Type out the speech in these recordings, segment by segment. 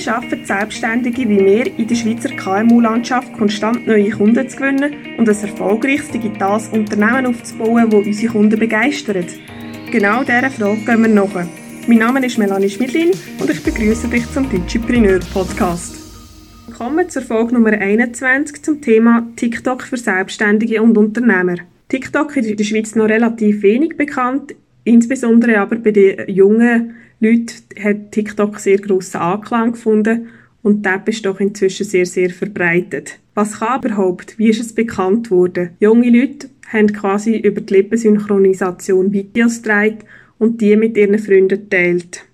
Wie schaffen Selbstständige wie wir in der Schweizer KMU-Landschaft konstant neue Kunden zu gewinnen und ein erfolgreiches digitales Unternehmen aufzubauen, das unsere Kunden begeistert? Genau dieser Frage gehen wir nach. Mein Name ist Melanie Schmidlin und ich begrüße dich zum Digipreneur Podcast. Willkommen zur Folge Nummer 21 zum Thema TikTok für Selbstständige und Unternehmer. TikTok ist in der Schweiz noch relativ wenig bekannt, insbesondere aber bei den jungen Leuten hat TikTok sehr grossen Anklang gefunden und der ist doch inzwischen sehr, sehr verbreitet. Was kann überhaupt? Wie ist es bekannt worden? Junge Leute haben quasi über die Lippensynchronisation Videos gedreht und die mit ihren Freunden teilt.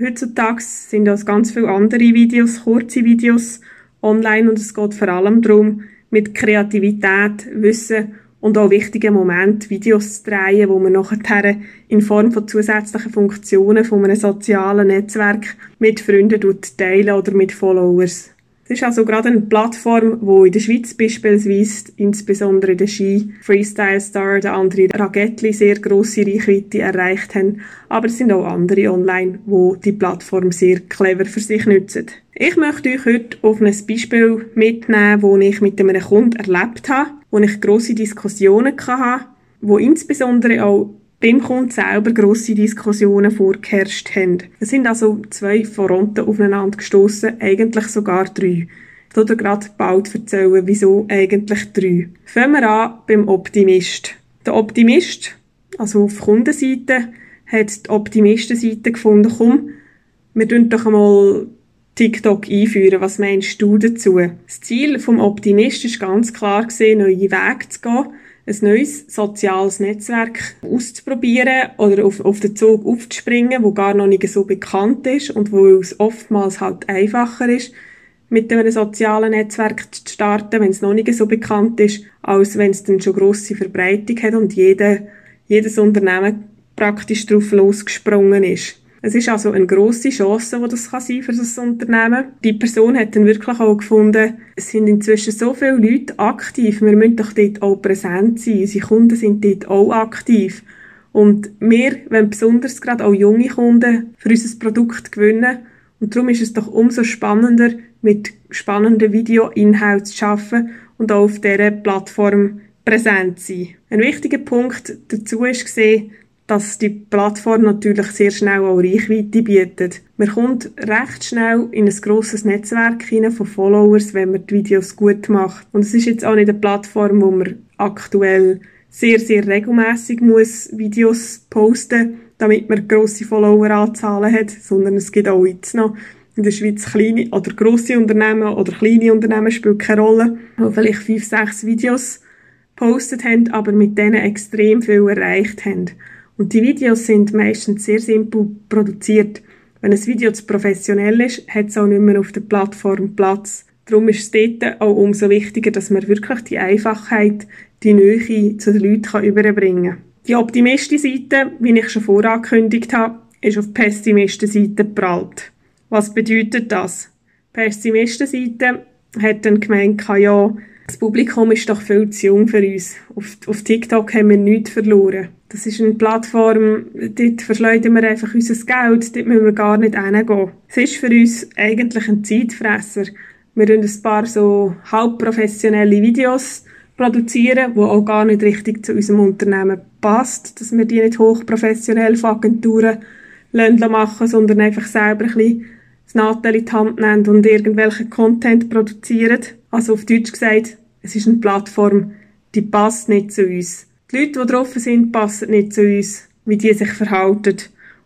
Heutzutage sind auch ganz viele andere Videos, kurze Videos online und es geht vor allem darum, mit Kreativität, Wissen und auch wichtige Momente Videos zu drehen, wo man nachher in Form von zusätzlichen Funktionen von einem sozialen Netzwerk mit Freunden teilen oder mit Followers. Es ist also gerade eine Plattform, wo in der Schweiz beispielsweise, insbesondere der Ski Freestyle Star, der andere Ragettli sehr grosse Reichweite erreicht haben. Aber es sind auch andere online, wo die Plattform sehr clever für sich nutzen. Ich möchte euch heute auf ein Beispiel mitnehmen, wo ich mit einem Kunden erlebt habe, wo ich grosse Diskussionen hatte, wo insbesondere auch beim Kunden selber grosse Diskussionen vorgeherrscht haben. Es sind also zwei Fronten aufeinander gestoßen, eigentlich sogar drei. Ich werde gerade bald erzählen, wieso eigentlich drei. Fangen wir an beim Optimist. Der Optimist, also auf Kundenseite, hat die Optimistenseite gefunden, komm, wir tun doch einmal TikTok einführen. Was meinst du dazu? Das Ziel vom Optimist ist ganz klar gesehen, neue Wege zu gehen ein neues soziales Netzwerk auszuprobieren oder auf, auf den Zug aufzuspringen, wo gar noch nicht so bekannt ist und wo es oftmals halt einfacher ist, mit einem sozialen Netzwerk zu starten, wenn es noch nicht so bekannt ist, als wenn es dann schon grosse Verbreitung hat und jeder, jedes Unternehmen praktisch drauf losgesprungen ist. Es ist also eine grosse Chance, die das kann sein für das Unternehmen. Die Person hat dann wirklich auch gefunden, es sind inzwischen so viele Leute aktiv, wir müssen doch dort auch präsent sein. Unsere Kunden sind dort auch aktiv. Und wir wenn besonders gerade auch junge Kunden für unser Produkt gewinnen. Und darum ist es doch umso spannender, mit spannenden Videoinhalten zu arbeiten und auch auf dieser Plattform präsent zu sein. Ein wichtiger Punkt dazu ist gesehen, dass die Plattform natürlich sehr schnell auch Reichweite bietet. Man kommt recht schnell in ein grosses Netzwerk hinein von Followers, wenn man die Videos gut macht. Und es ist jetzt auch nicht eine Plattform, wo man aktuell sehr, sehr regelmäßig muss Videos posten, damit man grosse Followeranzahlen hat, sondern es gibt auch jetzt noch in der Schweiz kleine oder grosse Unternehmen oder kleine Unternehmen spielt keine Rolle, die vielleicht fünf, sechs Videos postet haben, aber mit denen extrem viel erreicht haben. Und die Videos sind meistens sehr simpel produziert. Wenn ein Video zu professionell ist, hat es auch nicht mehr auf der Plattform Platz. Darum ist es dort auch umso wichtiger, dass man wirklich die Einfachheit, die Nähe zu den Leuten überbringen kann. Die Optimistenseite, wie ich schon vorangekündigt habe, ist auf Pessimistenseite geprallt. Was bedeutet das? Pessimistenseite hat dann gemeint, ja, das Publikum ist doch viel zu jung für uns. Auf, auf TikTok haben wir nichts verloren. Das ist eine Plattform, dort verschleudern wir einfach unser Geld, dort müssen wir gar nicht hingehen. Es ist für uns eigentlich ein Zeitfresser. Wir produzieren ein paar so halbprofessionelle Videos, produzieren, die auch gar nicht richtig zu unserem Unternehmen passt, dass wir die nicht hochprofessionell von Agenturen machen sondern einfach selber ein bisschen das Nadel in die Hand nehmen und irgendwelchen Content produzieren. Also auf Deutsch gesagt, es ist eine Plattform, die passt nicht zu uns. Die Leute, die drauf sind, passen nicht zu uns, wie die sich verhalten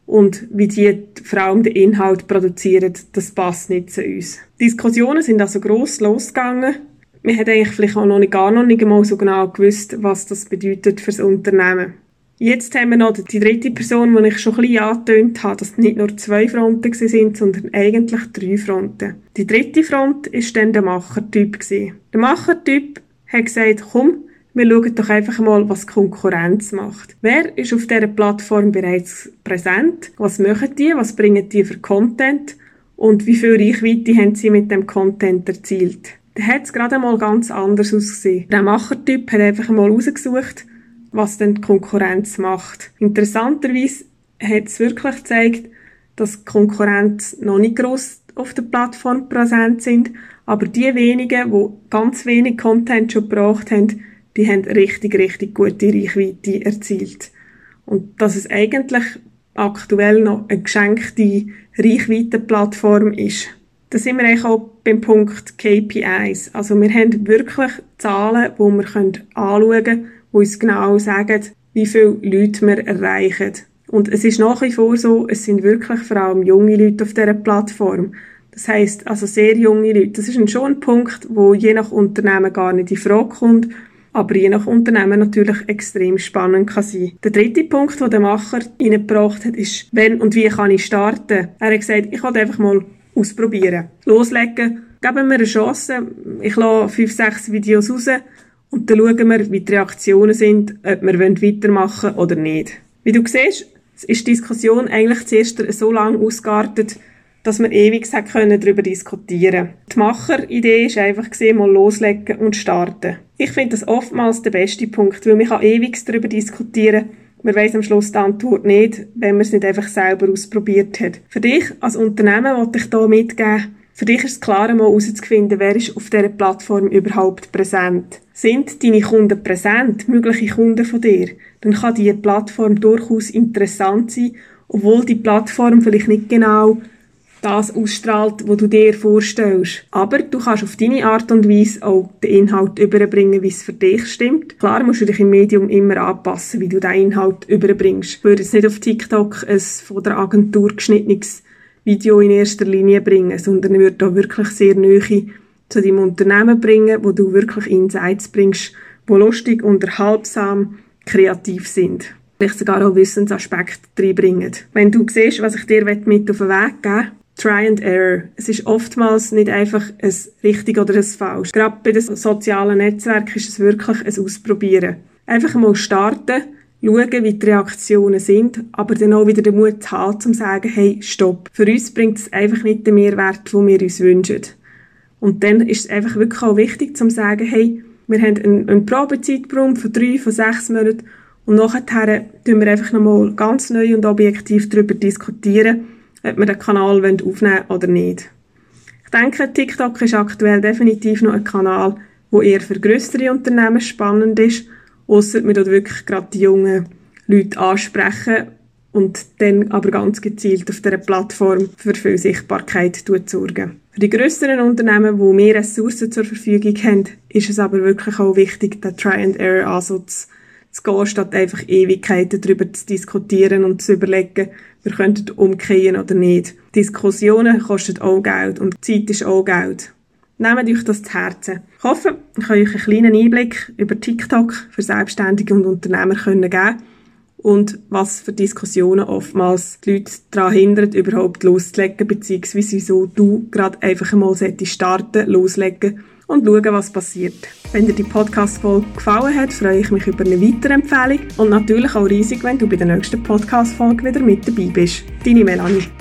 und wie die vor allem den Inhalt produzieren, das passt nicht zu uns. Die Diskussionen sind also gross losgegangen. Wir haben eigentlich vielleicht auch noch nicht, gar noch nicht einmal so genau gewusst, was das bedeutet für das Unternehmen. Jetzt haben wir noch die dritte Person, die ich schon ein bisschen angetönt habe, dass nicht nur zwei Fronten sind, sondern eigentlich drei Fronten. Die dritte Front war dann der Machertyp. Der Machertyp hat gesagt, komm, wir schauen doch einfach mal, was Konkurrenz macht. Wer ist auf dieser Plattform bereits präsent? Was machen die? Was bringen die für Content? Und wie viel Reichweite haben sie mit dem Content erzielt? Da hat es gerade mal ganz anders ausgesehen. Der Machertyp hat einfach mal rausgesucht, was denn die Konkurrenz macht. Interessanterweise hat es wirklich gezeigt, dass die Konkurrenz noch nicht gross auf der Plattform präsent sind, aber die wenigen, die ganz wenig Content schon gebracht haben, die haben richtig, richtig gute Reichweite erzielt. Und dass es eigentlich aktuell noch eine geschenkte Reichweitenplattform ist. Da sind wir eigentlich auch beim Punkt KPIs. Also wir haben wirklich Zahlen, die wir anschauen können, die uns genau sagen, wie viele Leute wir erreichen. Und es ist nach wie vor so, es sind wirklich vor allem junge Leute auf dieser Plattform. Das heißt also sehr junge Leute. Das ist schon ein Punkt, wo je nach Unternehmen gar nicht in Frage kommt, aber je nach Unternehmen natürlich extrem spannend kann sein. Der dritte Punkt, den der Macher reingebracht hat, ist, wenn und wie kann ich starten? Er hat gesagt, ich will einfach mal ausprobieren. Loslegen, geben wir eine Chance. Ich lasse fünf, sechs Videos raus und dann schauen wir, wie die Reaktionen sind, ob wir weitermachen wollen oder nicht. Wie du siehst, ist die Diskussion eigentlich zuerst so lange ausgeartet, dass wir ewig können darüber diskutieren Die Macheridee ist einfach mal loslegen und starten. Ich finde das oftmals der beste Punkt, weil man kann ewig darüber diskutieren man weiß am Schluss die Antwort nicht, wenn man es nicht einfach selber ausprobiert hat. Für dich als Unternehmen wollte ich hier mitgeben, für dich ist es klar, mal herauszufinden, wer ist auf dieser Plattform überhaupt präsent. Sind deine Kunden präsent, mögliche Kunden von dir, dann kann diese Plattform durchaus interessant sein, obwohl die Plattform vielleicht nicht genau das ausstrahlt, was du dir vorstellst. Aber du kannst auf deine Art und Weise auch den Inhalt überbringen, wie es für dich stimmt. Klar musst du dich im Medium immer anpassen, wie du den Inhalt überbringst. Würde jetzt nicht auf TikTok ein von der Agentur geschnittenes Video in erster Linie bringen, sondern ich würde da wirklich sehr Nähe zu deinem Unternehmen bringen, wo du wirklich Insights bringst, wo lustig, unterhaltsam, kreativ sind vielleicht sogar auch Wissensaspekte reinbringen. Wenn du siehst, was ich dir mit auf den Weg geben Try and Error. Es ist oftmals nicht einfach ein richtig oder ein falsch. Gerade bei den sozialen Netzwerken ist es wirklich ein Ausprobieren. Einfach mal starten, schauen, wie die Reaktionen sind, aber dann auch wieder den Mut haben, zu sagen, hey, stopp. Für uns bringt es einfach nicht den Mehrwert, den wir uns wünschen. Und dann ist es einfach wirklich auch wichtig, zu sagen, hey, wir haben einen, einen Probezeitraum von drei, von sechs Monaten und nachher tun wir einfach nochmal ganz neu und objektiv darüber diskutieren, ob wir den Kanal aufnehmen wollen oder nicht. Ich denke, TikTok ist aktuell definitiv noch ein Kanal, wo eher für größere Unternehmen spannend ist, ausser dort wirklich gerade die jungen Leute ansprechen und dann aber ganz gezielt auf dieser Plattform für viel Sichtbarkeit sorgen. Für die größeren Unternehmen, die mehr Ressourcen zur Verfügung haben, ist es aber wirklich auch wichtig, den Try-and-Error-Ansatz zu gehen, statt einfach Ewigkeiten darüber zu diskutieren und zu überlegen, wir könnten umkehren oder nicht. Diskussionen kosten auch Geld und Zeit ist auch Geld. Nehmt euch das zu Herzen. Ich hoffe, ich kann euch einen kleinen Einblick über TikTok für Selbstständige und Unternehmer geben und was für Diskussionen oftmals die Leute daran hindern, überhaupt loszulegen, beziehungsweise wieso du gerade einfach einmal starten, loslegen und schauen, was passiert. Wenn dir die Podcast-Folge gefallen hat, freue ich mich über eine weitere Empfehlung und natürlich auch riesig, wenn du bei der nächsten Podcast-Folge wieder mit dabei bist. Deine Melanie.